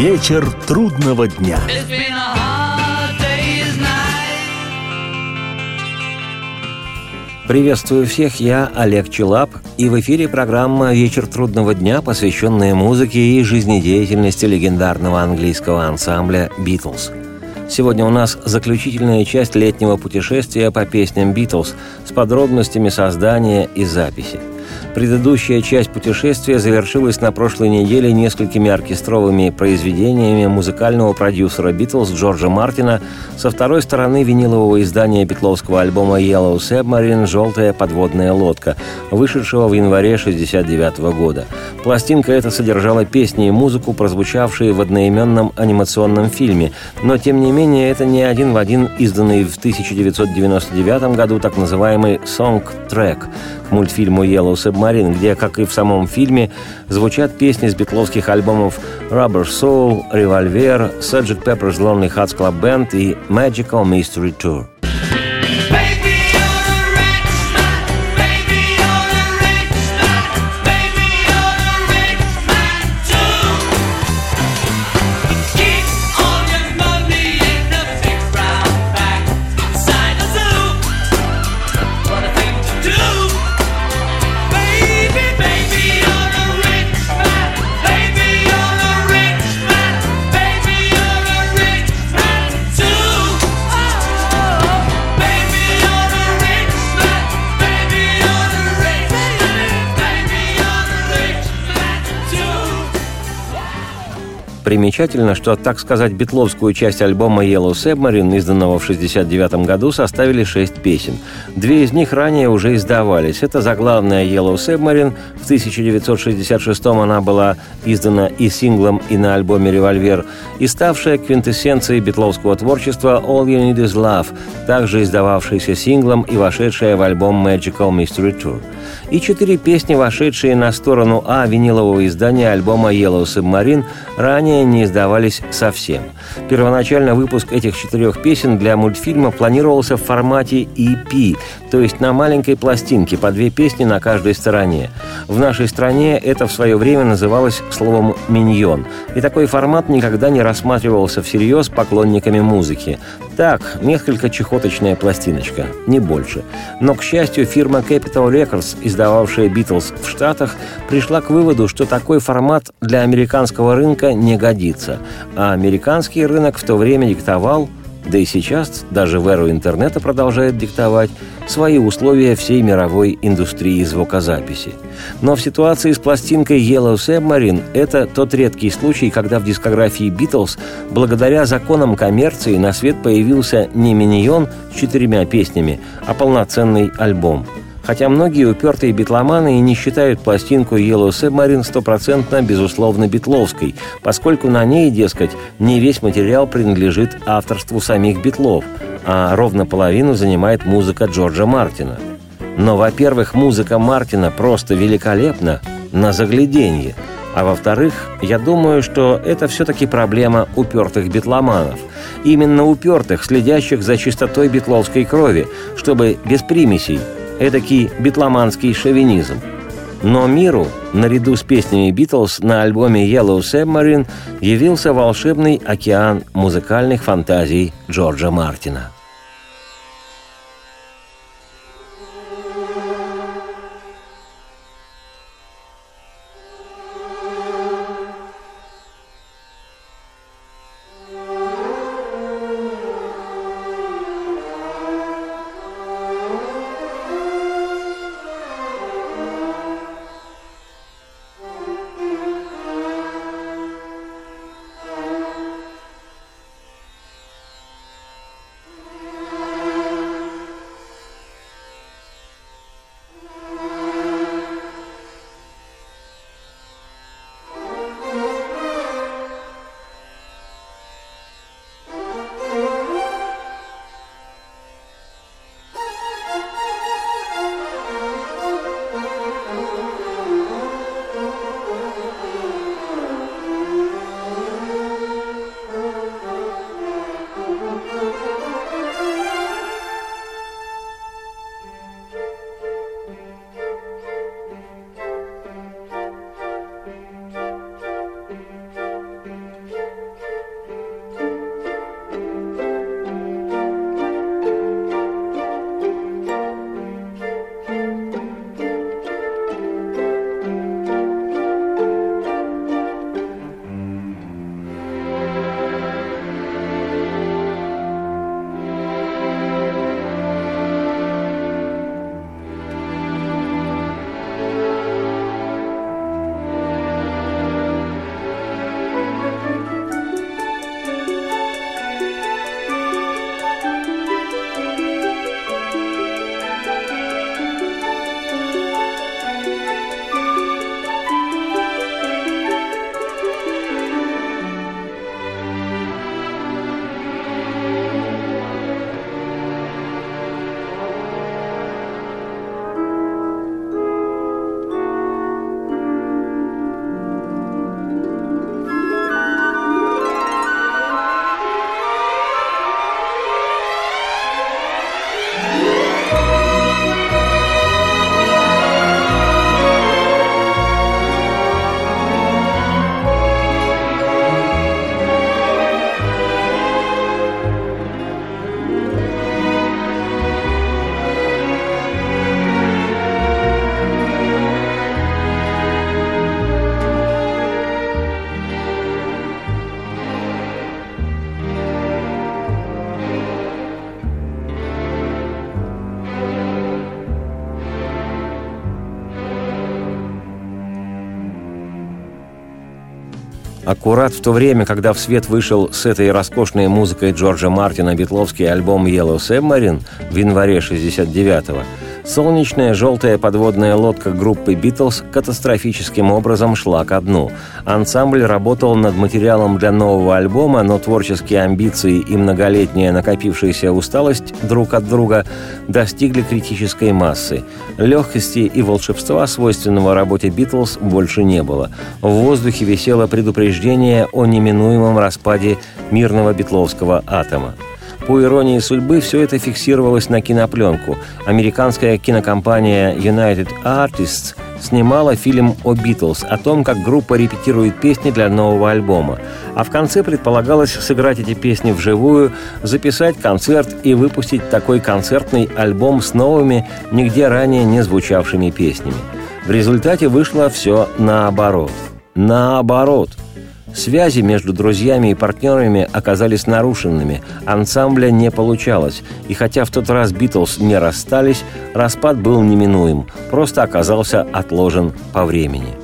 Вечер трудного дня. Приветствую всех, я Олег Челап, и в эфире программа «Вечер трудного дня», посвященная музыке и жизнедеятельности легендарного английского ансамбля «Битлз». Сегодня у нас заключительная часть летнего путешествия по песням «Битлз» с подробностями создания и записи – Предыдущая часть путешествия завершилась на прошлой неделе несколькими оркестровыми произведениями музыкального продюсера «Битлз» Джорджа Мартина со второй стороны винилового издания битловского альбома «Yellow Submarine» «Желтая подводная лодка», вышедшего в январе 1969 года. Пластинка эта содержала песни и музыку, прозвучавшие в одноименном анимационном фильме, но, тем не менее, это не один в один изданный в 1999 году так называемый «Song-трек», мультфильму «Yellow Submarine», где, как и в самом фильме, звучат песни с битловских альбомов «Rubber Soul», «Revolver», «Sgt. Pepper's Lonely Hearts Club Band» и «Magical Mystery Tour». Примечательно, что, так сказать, битловскую часть альбома Yellow Submarine, изданного в 1969 году, составили шесть песен. Две из них ранее уже издавались. Это заглавная Yellow Submarine. В 1966 она была издана и синглом, и на альбоме «Револьвер», и ставшая квинтэссенцией битловского творчества «All You Need Is Love», также издававшаяся синглом и вошедшая в альбом «Magical Mystery Tour» и четыре песни, вошедшие на сторону А винилового издания альбома Yellow Submarine, ранее не издавались совсем. Первоначально выпуск этих четырех песен для мультфильма планировался в формате EP, то есть на маленькой пластинке по две песни на каждой стороне. В нашей стране это в свое время называлось словом «миньон», и такой формат никогда не рассматривался всерьез поклонниками музыки. Так, несколько чехоточная пластиночка, не больше. Но, к счастью, фирма Capital Records, издававшая «Битлз» в Штатах, пришла к выводу, что такой формат для американского рынка не годится. А американский рынок в то время диктовал – да и сейчас, даже в эру интернета продолжает диктовать свои условия всей мировой индустрии звукозаписи. Но в ситуации с пластинкой Yellow Submarine это тот редкий случай, когда в дискографии Битлз, благодаря законам коммерции, на свет появился не миньон с четырьмя песнями, а полноценный альбом – хотя многие упертые битломаны и не считают пластинку Yellow Submarine стопроцентно, безусловно, битловской, поскольку на ней, дескать, не весь материал принадлежит авторству самих битлов, а ровно половину занимает музыка Джорджа Мартина. Но, во-первых, музыка Мартина просто великолепна на загляденье, а во-вторых, я думаю, что это все-таки проблема упертых битломанов. Именно упертых, следящих за чистотой битловской крови, чтобы без примесей – эдакий битломанский шовинизм. Но миру, наряду с песнями «Битлз» на альбоме «Yellow Submarine» явился волшебный океан музыкальных фантазий Джорджа Мартина – Аккурат в то время, когда в свет вышел с этой роскошной музыкой Джорджа Мартина битловский альбом «Yellow Submarine» в январе 69-го, Солнечная желтая подводная лодка группы «Битлз» катастрофическим образом шла ко дну. Ансамбль работал над материалом для нового альбома, но творческие амбиции и многолетняя накопившаяся усталость друг от друга достигли критической массы. Легкости и волшебства, свойственного работе «Битлз», больше не было. В воздухе висело предупреждение о неминуемом распаде мирного битловского атома. По иронии судьбы, все это фиксировалось на кинопленку. Американская кинокомпания United Artists снимала фильм о Битлз, о том, как группа репетирует песни для нового альбома. А в конце предполагалось сыграть эти песни вживую, записать концерт и выпустить такой концертный альбом с новыми, нигде ранее не звучавшими песнями. В результате вышло все наоборот. Наоборот – Связи между друзьями и партнерами оказались нарушенными, ансамбля не получалось, и хотя в тот раз Битлз не расстались, распад был неминуем, просто оказался отложен по времени.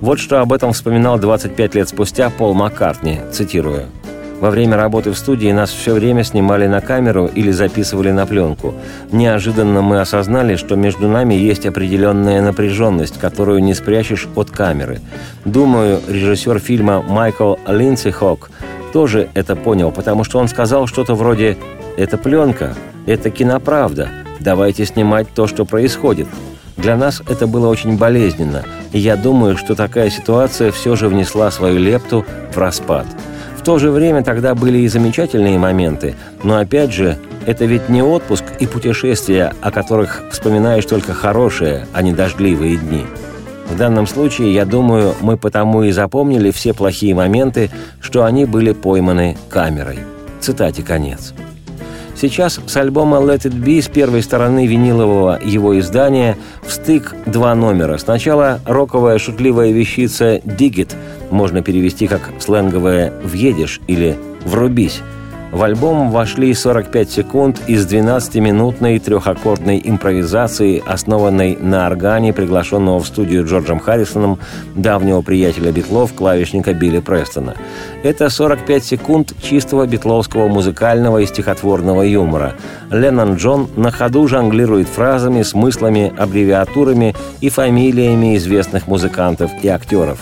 Вот что об этом вспоминал 25 лет спустя Пол Маккартни, цитирую – во время работы в студии нас все время снимали на камеру или записывали на пленку. Неожиданно мы осознали, что между нами есть определенная напряженность, которую не спрячешь от камеры. Думаю, режиссер фильма Майкл Линдси Хок тоже это понял, потому что он сказал что-то вроде «Это пленка, это киноправда, давайте снимать то, что происходит». Для нас это было очень болезненно, и я думаю, что такая ситуация все же внесла свою лепту в распад – в то же время тогда были и замечательные моменты, но опять же, это ведь не отпуск и путешествия, о которых вспоминаешь только хорошие, а не дождливые дни. В данном случае, я думаю, мы потому и запомнили все плохие моменты, что они были пойманы камерой. Цитате конец. Сейчас с альбома «Let It Be» с первой стороны винилового его издания в стык два номера. Сначала роковая шутливая вещица «Dig It», можно перевести как сленговое «въедешь» или «врубись», в альбом вошли 45 секунд из 12-минутной трехаккордной импровизации, основанной на органе, приглашенного в студию Джорджем Харрисоном, давнего приятеля Битлов, клавишника Билли Престона. Это 45 секунд чистого битловского музыкального и стихотворного юмора. Леннон Джон на ходу жонглирует фразами, смыслами, аббревиатурами и фамилиями известных музыкантов и актеров.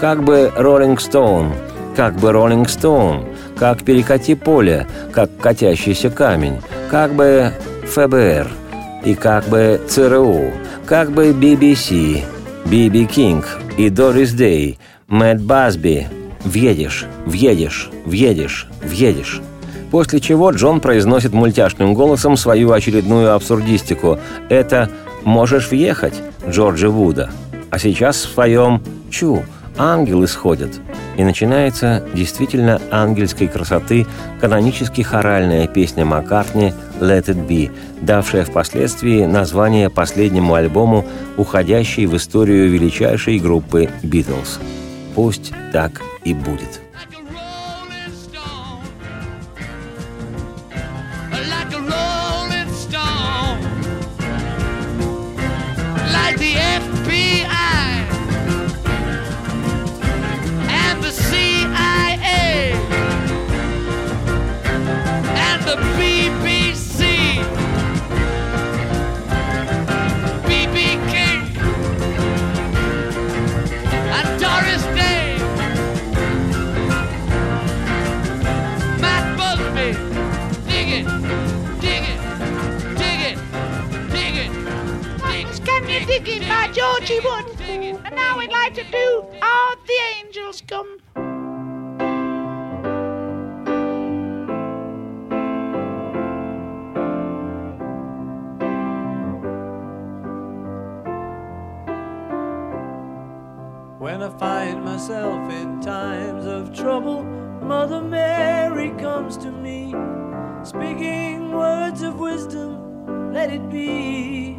Как бы «Роллинг Стоун», как бы «Роллинг Стоун», как перекати поле, как катящийся камень, как бы ФБР и как бы ЦРУ, как бы BBC, Биби Кинг и Дорис Дэй, Мэтт Басби. Въедешь, въедешь, въедешь, въедешь. После чего Джон произносит мультяшным голосом свою очередную абсурдистику. Это «Можешь въехать» Джорджа Вуда. А сейчас в своем «Чу» ангелы сходят. И начинается действительно ангельской красоты канонически хоральная песня Маккартни «Let it be», давшая впоследствии название последнему альбому, уходящей в историю величайшей группы «Битлз». Пусть так и будет. When I find myself in times of trouble, Mother Mary comes to me, speaking words of wisdom, let it be.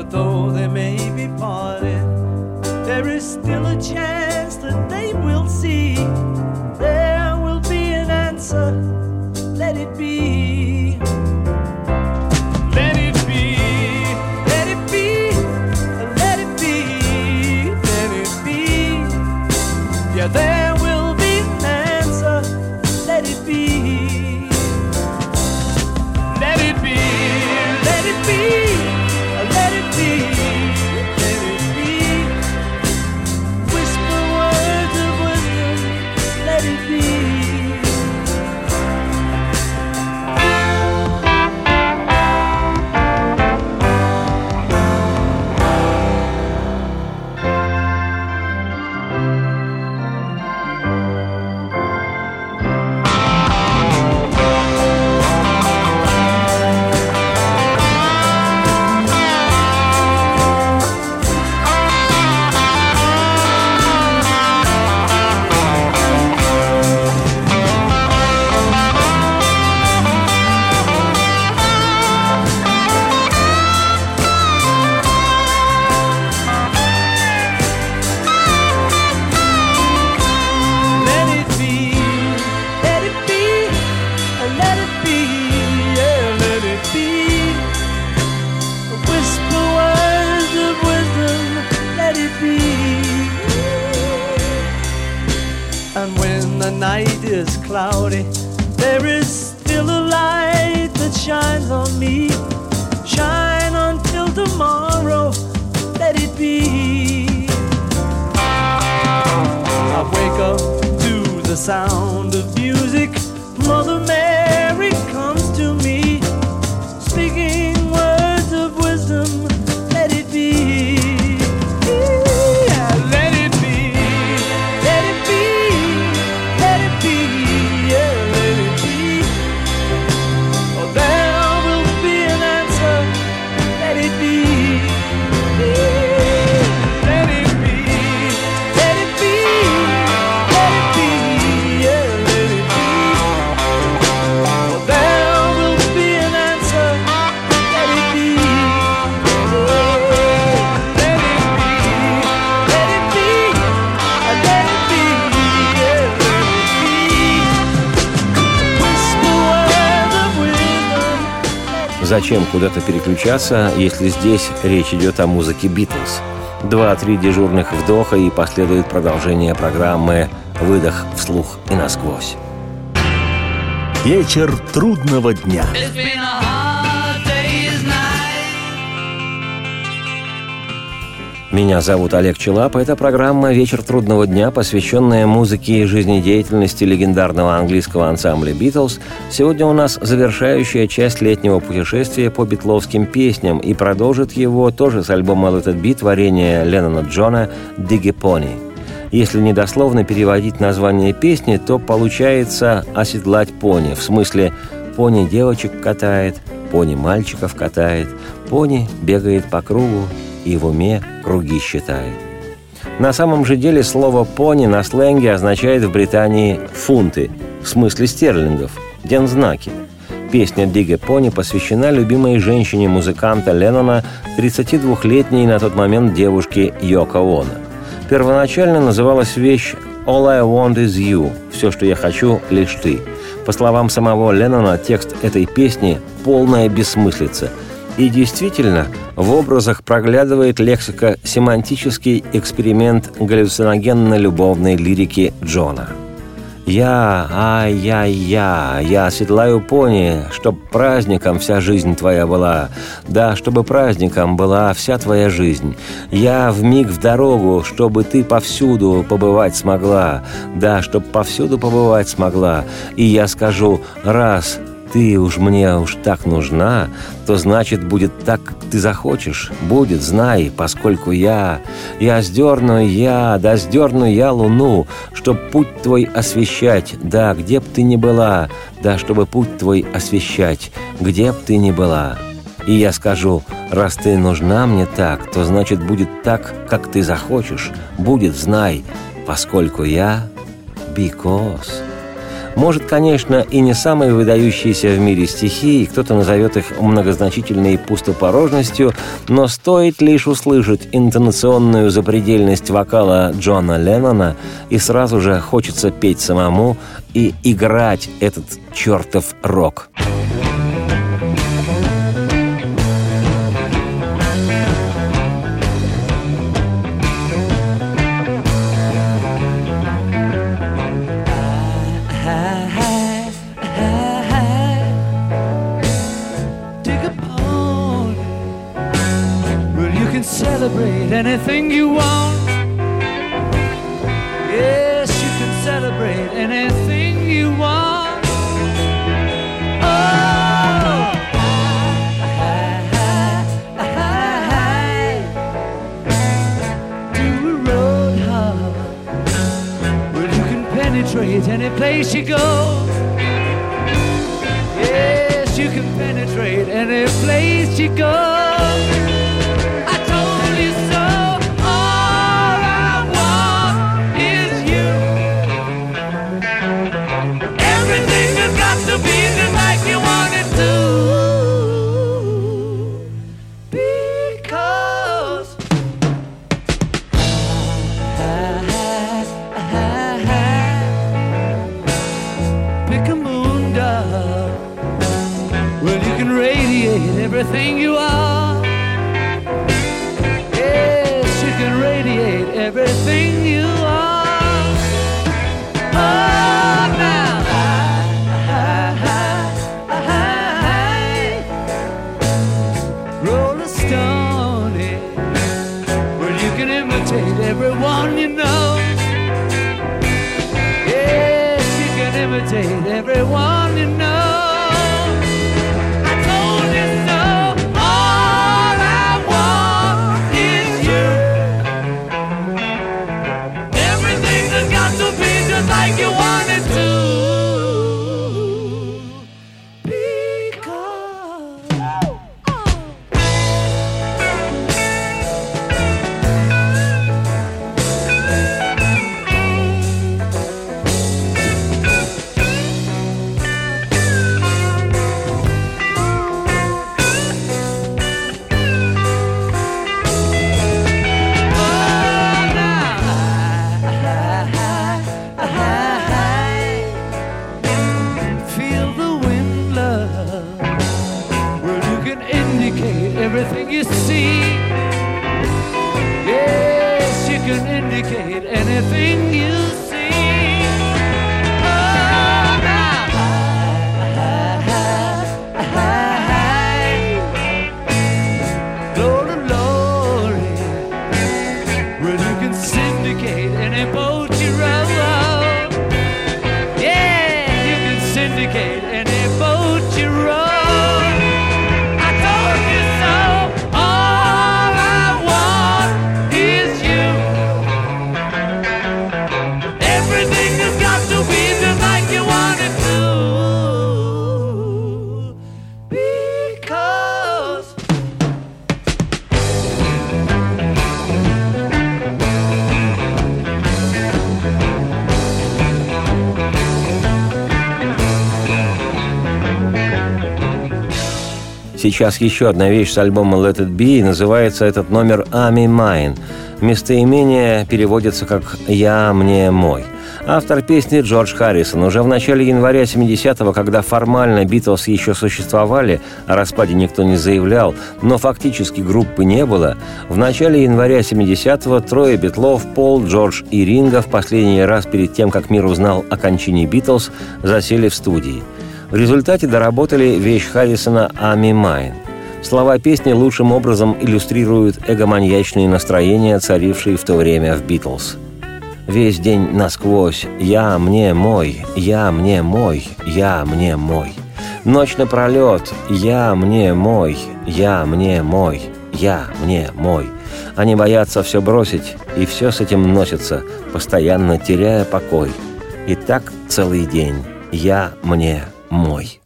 For though they may be parted, there is still a chance that they coração. Зачем куда-то переключаться, если здесь речь идет о музыке Битлз? Два-три дежурных вдоха и последует продолжение программы «Выдох вслух и насквозь». Вечер трудного дня. Меня зовут Олег Челап. Это программа «Вечер трудного дня», посвященная музыке и жизнедеятельности легендарного английского ансамбля «Битлз». Сегодня у нас завершающая часть летнего путешествия по битловским песням, и продолжит его тоже с альбома «Let It Be» творение Леннона Джона «Diggy Pony». Если недословно переводить название песни, то получается «оседлать пони», в смысле «пони девочек катает», «пони мальчиков катает», «пони бегает по кругу и в уме круги считает». На самом же деле слово «пони» на сленге означает в Британии «фунты», в смысле стерлингов, дензнаки. Песня «Диге Пони» посвящена любимой женщине музыканта Леннона, 32-летней на тот момент девушке Йоко Оно. Первоначально называлась вещь «All I want is you» – «Все, что я хочу, лишь ты». По словам самого Леннона, текст этой песни – полная бессмыслица. И действительно, в образах проглядывает лексико-семантический эксперимент галлюциногенно-любовной лирики Джона – я, ай-я-я, я оседлаю пони, чтоб праздником вся жизнь твоя была. Да, чтобы праздником была вся твоя жизнь. Я в миг в дорогу, чтобы ты повсюду побывать смогла. Да, чтоб повсюду побывать смогла. И я скажу раз, ты уж мне уж так нужна, то значит будет так, как ты захочешь. Будет, знай, поскольку я, я сдерну я, да сдерну я луну, чтоб путь твой освещать, да, где б ты ни была, да, чтобы путь твой освещать, где б ты ни была. И я скажу, раз ты нужна мне так, то значит будет так, как ты захочешь. Будет, знай, поскольку я because. Может, конечно, и не самые выдающиеся в мире стихи, и кто-то назовет их многозначительной пустопорожностью, но стоит лишь услышать интонационную запредельность вокала Джона Леннона, и сразу же хочется петь самому и играть этот чертов рок. Dig anything you want. Yes, you can celebrate anything you want. Oh, penetrate any place you go. Yes, you can penetrate any place you go. Сейчас еще одна вещь с альбома Let It Be, и называется этот номер «Ами Mine». Местоимение переводится как «Я мне мой». Автор песни Джордж Харрисон. Уже в начале января 70-го, когда формально Битлз еще существовали, о распаде никто не заявлял, но фактически группы не было, в начале января 70-го трое Битлов, Пол, Джордж и Ринга в последний раз перед тем, как мир узнал о кончине Битлз, засели в студии. В результате доработали вещь Харрисона «Ами Майн». Слова песни лучшим образом иллюстрируют эгоманьячные настроения, царившие в то время в «Битлз». Весь день насквозь «Я мне мой, я мне мой, я мне мой». Ночь напролет, я мне мой, я мне мой, я мне мой. Они боятся все бросить, и все с этим носится, постоянно теряя покой. И так целый день. Я мне мой.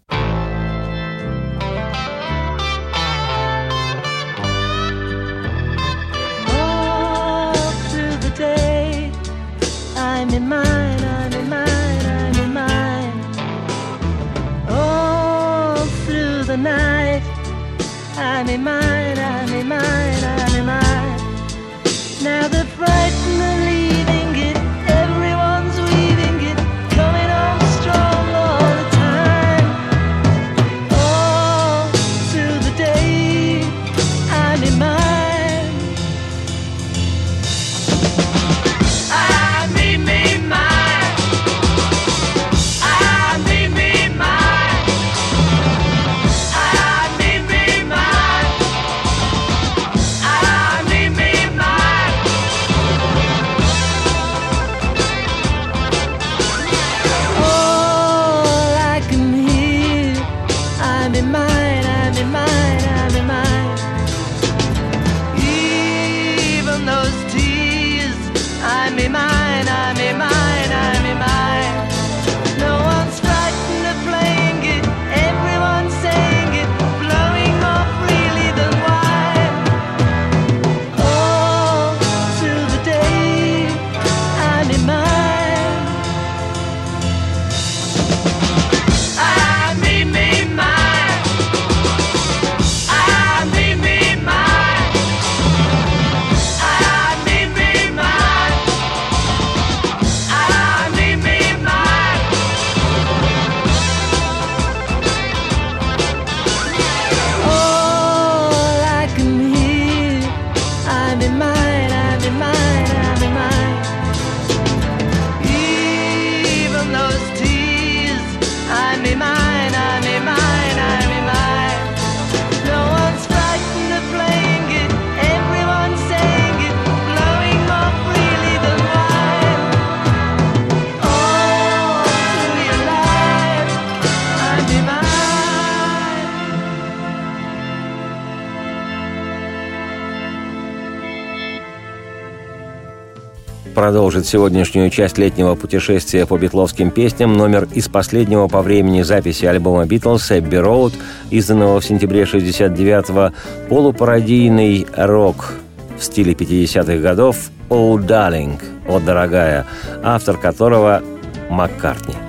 Продолжит сегодняшнюю часть летнего путешествия по битловским песням номер из последнего по времени записи альбома «Битлз» «Эбби Роуд», изданного в сентябре 69-го, полупародийный рок в стиле 50-х годов «Oh, Darling», «О, дорогая», автор которого Маккартни.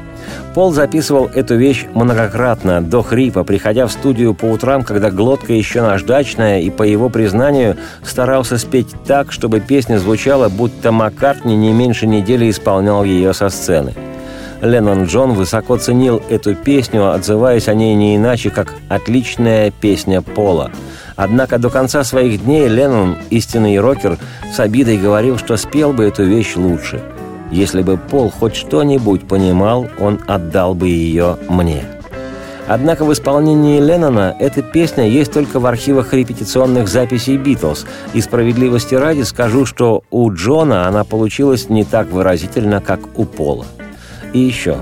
Пол записывал эту вещь многократно, до хрипа, приходя в студию по утрам, когда глотка еще наждачная, и, по его признанию, старался спеть так, чтобы песня звучала, будто Маккартни не меньше недели исполнял ее со сцены. Леннон Джон высоко ценил эту песню, отзываясь о ней не иначе, как «отличная песня Пола». Однако до конца своих дней Леннон, истинный рокер, с обидой говорил, что спел бы эту вещь лучше – если бы Пол хоть что-нибудь понимал, он отдал бы ее мне. Однако в исполнении Леннона эта песня есть только в архивах репетиционных записей «Битлз», и справедливости ради скажу, что у Джона она получилась не так выразительно, как у Пола. И еще.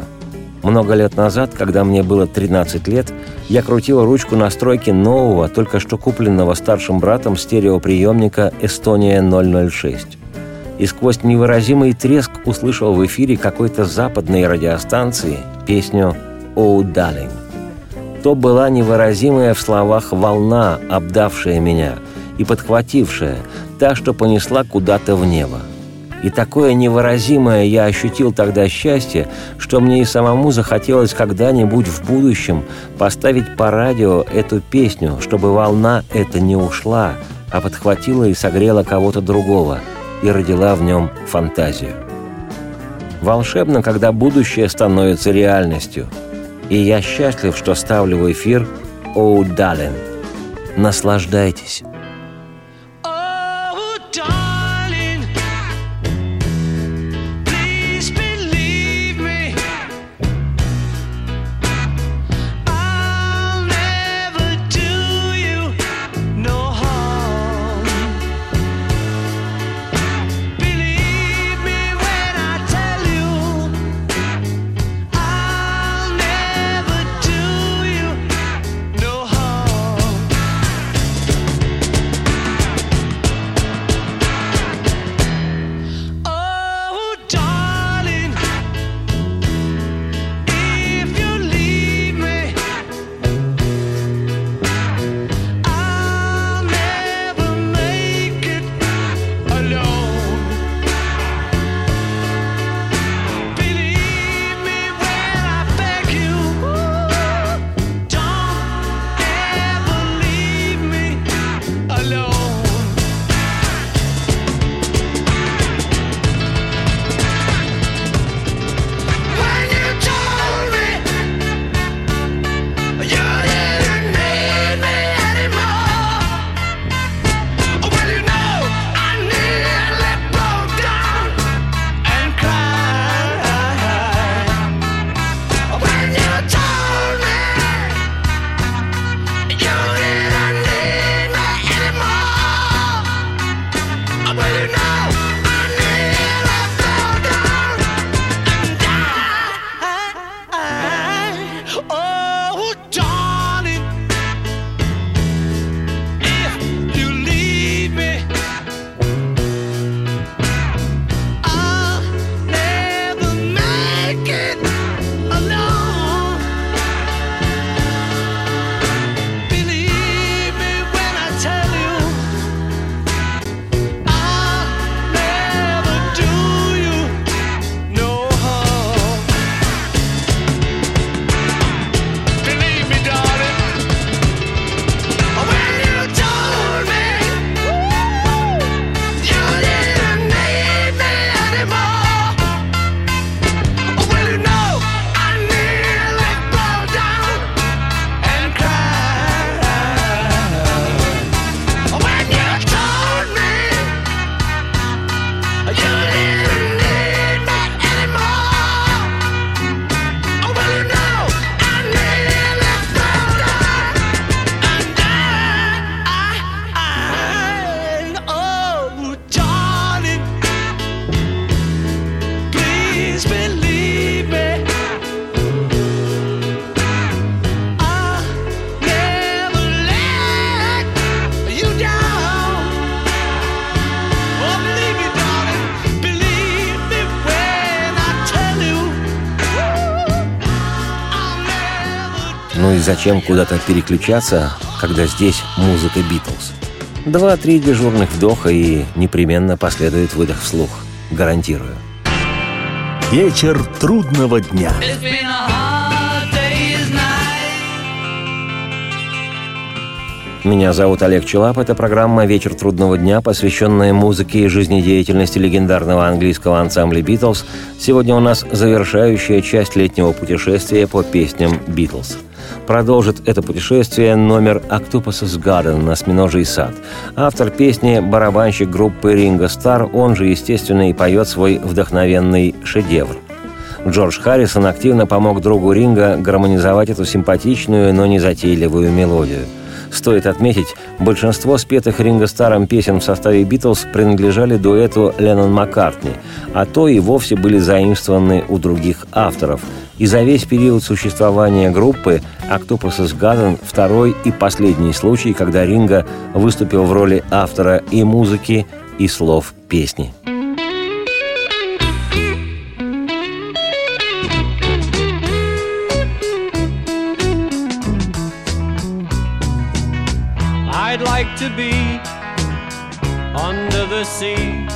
Много лет назад, когда мне было 13 лет, я крутил ручку настройки нового, только что купленного старшим братом стереоприемника «Эстония 006» и сквозь невыразимый треск услышал в эфире какой-то западной радиостанции песню «Oh, darling». То была невыразимая в словах волна, обдавшая меня и подхватившая, та, что понесла куда-то в небо. И такое невыразимое я ощутил тогда счастье, что мне и самому захотелось когда-нибудь в будущем поставить по радио эту песню, чтобы волна эта не ушла, а подхватила и согрела кого-то другого – и родила в нем фантазию. Волшебно, когда будущее становится реальностью. И я счастлив, что ставлю в эфир «Оу, Далин». Наслаждайтесь. Зачем куда-то переключаться, когда здесь музыка Битлз? Два-три дежурных вдоха и непременно последует выдох вслух. Гарантирую. Вечер трудного дня. Меня зовут Олег Челап. Это программа «Вечер трудного дня», посвященная музыке и жизнедеятельности легендарного английского ансамбля «Битлз». Сегодня у нас завершающая часть летнего путешествия по песням «Битлз». Продолжит это путешествие номер «Octopus's Garden» «Осьминожий сад». Автор песни – барабанщик группы Ринго Стар, он же, естественно, и поет свой вдохновенный шедевр – Джордж Харрисон активно помог другу Ринга гармонизовать эту симпатичную, но незатейливую мелодию. Стоит отметить, большинство спетых Ринго Старом песен в составе «Битлз» принадлежали дуэту Леннон Маккартни, а то и вовсе были заимствованы у других авторов. И за весь период существования группы «Octopus's Garden» второй и последний случай, когда Ринго выступил в роли автора и музыки, и слов песни. I'd like to be under the sea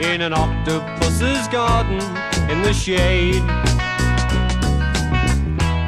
in an octopus's garden in the shade.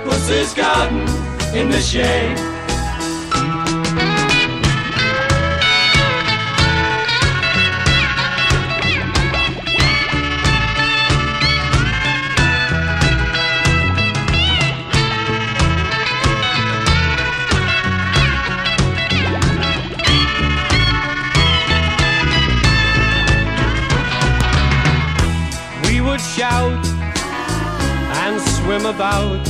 Octopus's garden in the shade. We would shout and swim about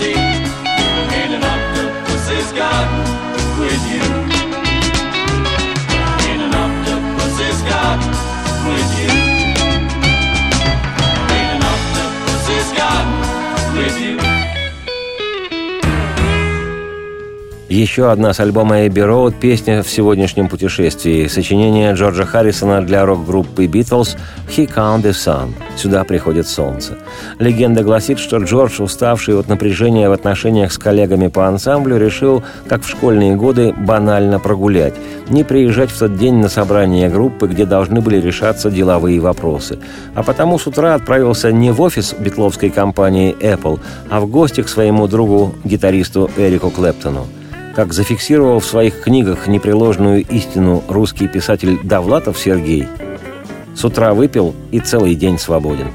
sea in an octopus's garden with you. In an octopus's garden with you. In an octopus's garden with you. Еще одна с альбома Эбби Роуд песня в сегодняшнем путешествии. Сочинение Джорджа Харрисона для рок-группы «Битлз» «He Come the Sun» «Сюда приходит солнце». Легенда гласит, что Джордж, уставший от напряжения в отношениях с коллегами по ансамблю, решил, как в школьные годы, банально прогулять. Не приезжать в тот день на собрание группы, где должны были решаться деловые вопросы. А потому с утра отправился не в офис битловской компании Apple, а в гости к своему другу, гитаристу Эрику Клэптону. Как зафиксировал в своих книгах непреложную истину русский писатель Довлатов Сергей, с утра выпил и целый день свободен.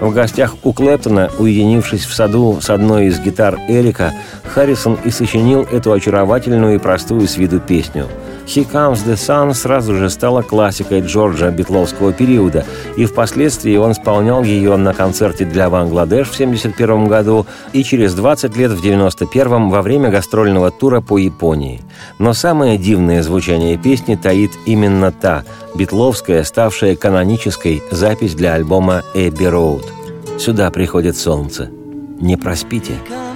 В гостях у Клэптона, уединившись в саду с одной из гитар Эрика, Харрисон и сочинил эту очаровательную и простую с виду песню. «He Comes the Sun» сразу же стала классикой Джорджа битловского периода и впоследствии он исполнял ее на концерте для Бангладеш в 1971 году и через 20 лет в 1991 во время гастрольного тура по Японии. Но самое дивное звучание песни таит именно та, битловская, ставшая канонической запись для альбома «Эбби Роуд». «Сюда приходит солнце». Не проспите. comes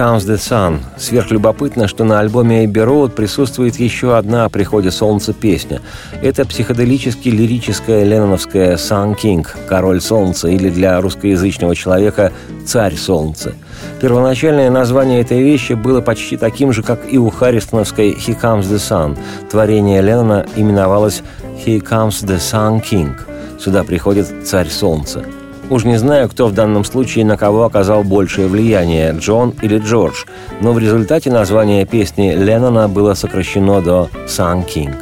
Comes the Sun». Сверхлюбопытно, что на альбоме Эбби Роуд присутствует еще одна о приходе солнца песня. Это психоделически-лирическая ленноновская «Sun King» – «Король солнца» или для русскоязычного человека «Царь солнца». Первоначальное название этой вещи было почти таким же, как и у Харристоновской «He Comes the Sun». Творение Леннона именовалось «He Comes the Sun King». Сюда приходит «Царь солнца». Уж не знаю, кто в данном случае на кого оказал большее влияние, Джон или Джордж, но в результате название песни Леннона было сокращено до «Sun King».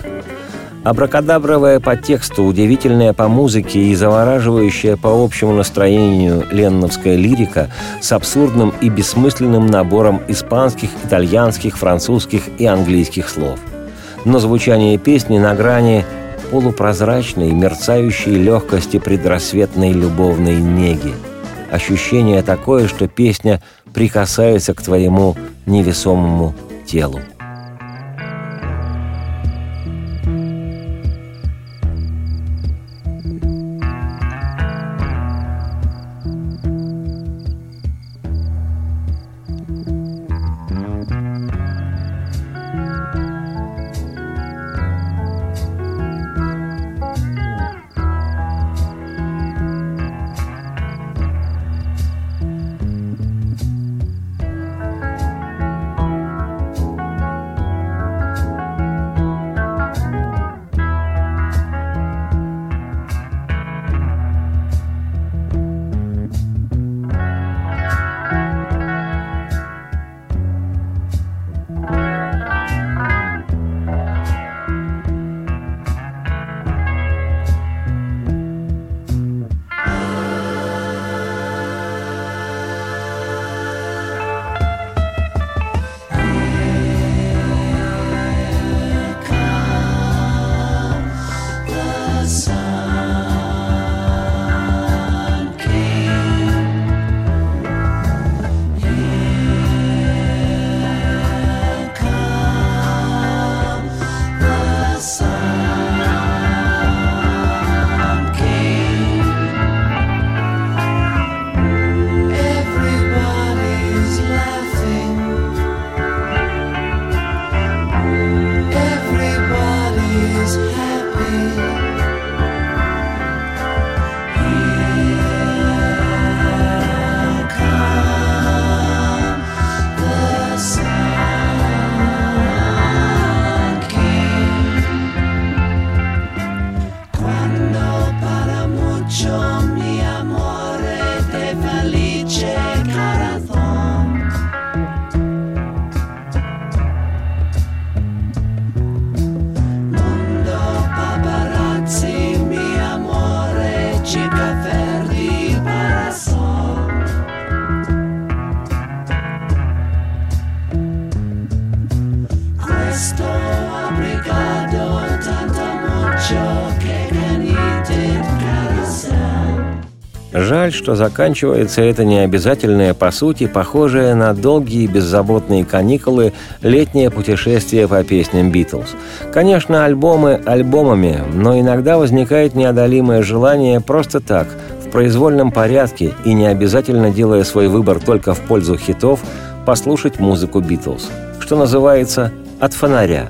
Абракадабровая по тексту, удивительная по музыке и завораживающая по общему настроению ленновская лирика с абсурдным и бессмысленным набором испанских, итальянских, французских и английских слов. Но звучание песни на грани полупрозрачной, мерцающей легкости предрассветной любовной неги. Ощущение такое, что песня прикасается к твоему невесомому телу. Что заканчивается это необязательное, по сути, похожее на долгие беззаботные каникулы летнее путешествие по песням «Битлз». Конечно, альбомы альбомами, но иногда возникает неодолимое желание просто так, в произвольном порядке и не обязательно делая свой выбор только в пользу хитов, послушать музыку «Битлз». Что называется «от фонаря».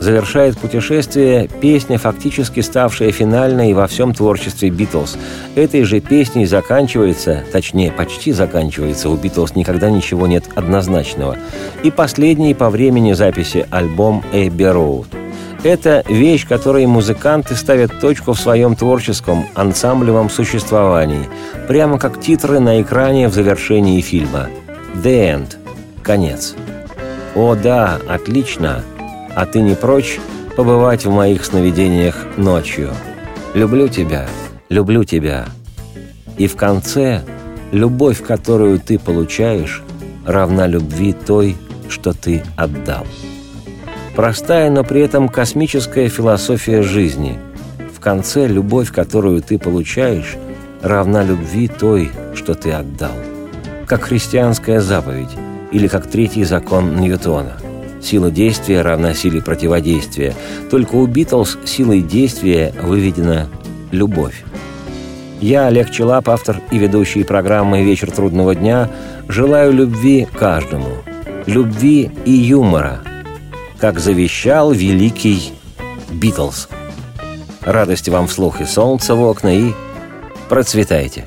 Завершает путешествие песня, фактически ставшая финальной во всем творчестве «Битлз». Этой же песней заканчивается, точнее, почти заканчивается, у «Битлз» никогда ничего нет однозначного, и последний по времени записи альбом «Эбби Роуд». Это вещь, которой музыканты ставят точку в своем творческом ансамблевом существовании, прямо как титры на экране в завершении фильма. «The End» – конец. О да, отлично, а ты не прочь побывать в моих сновидениях ночью. Люблю тебя, люблю тебя. И в конце любовь, которую ты получаешь, равна любви той, что ты отдал. Простая, но при этом космическая философия жизни. В конце любовь, которую ты получаешь, равна любви той, что ты отдал. Как христианская заповедь или как третий закон Ньютона – Сила действия равна силе противодействия. Только у Битлз силой действия выведена любовь. Я, Олег Челап, автор и ведущий программы «Вечер трудного дня», желаю любви каждому. Любви и юмора, как завещал великий Битлз. Радости вам вслух и солнца в окна, и процветайте!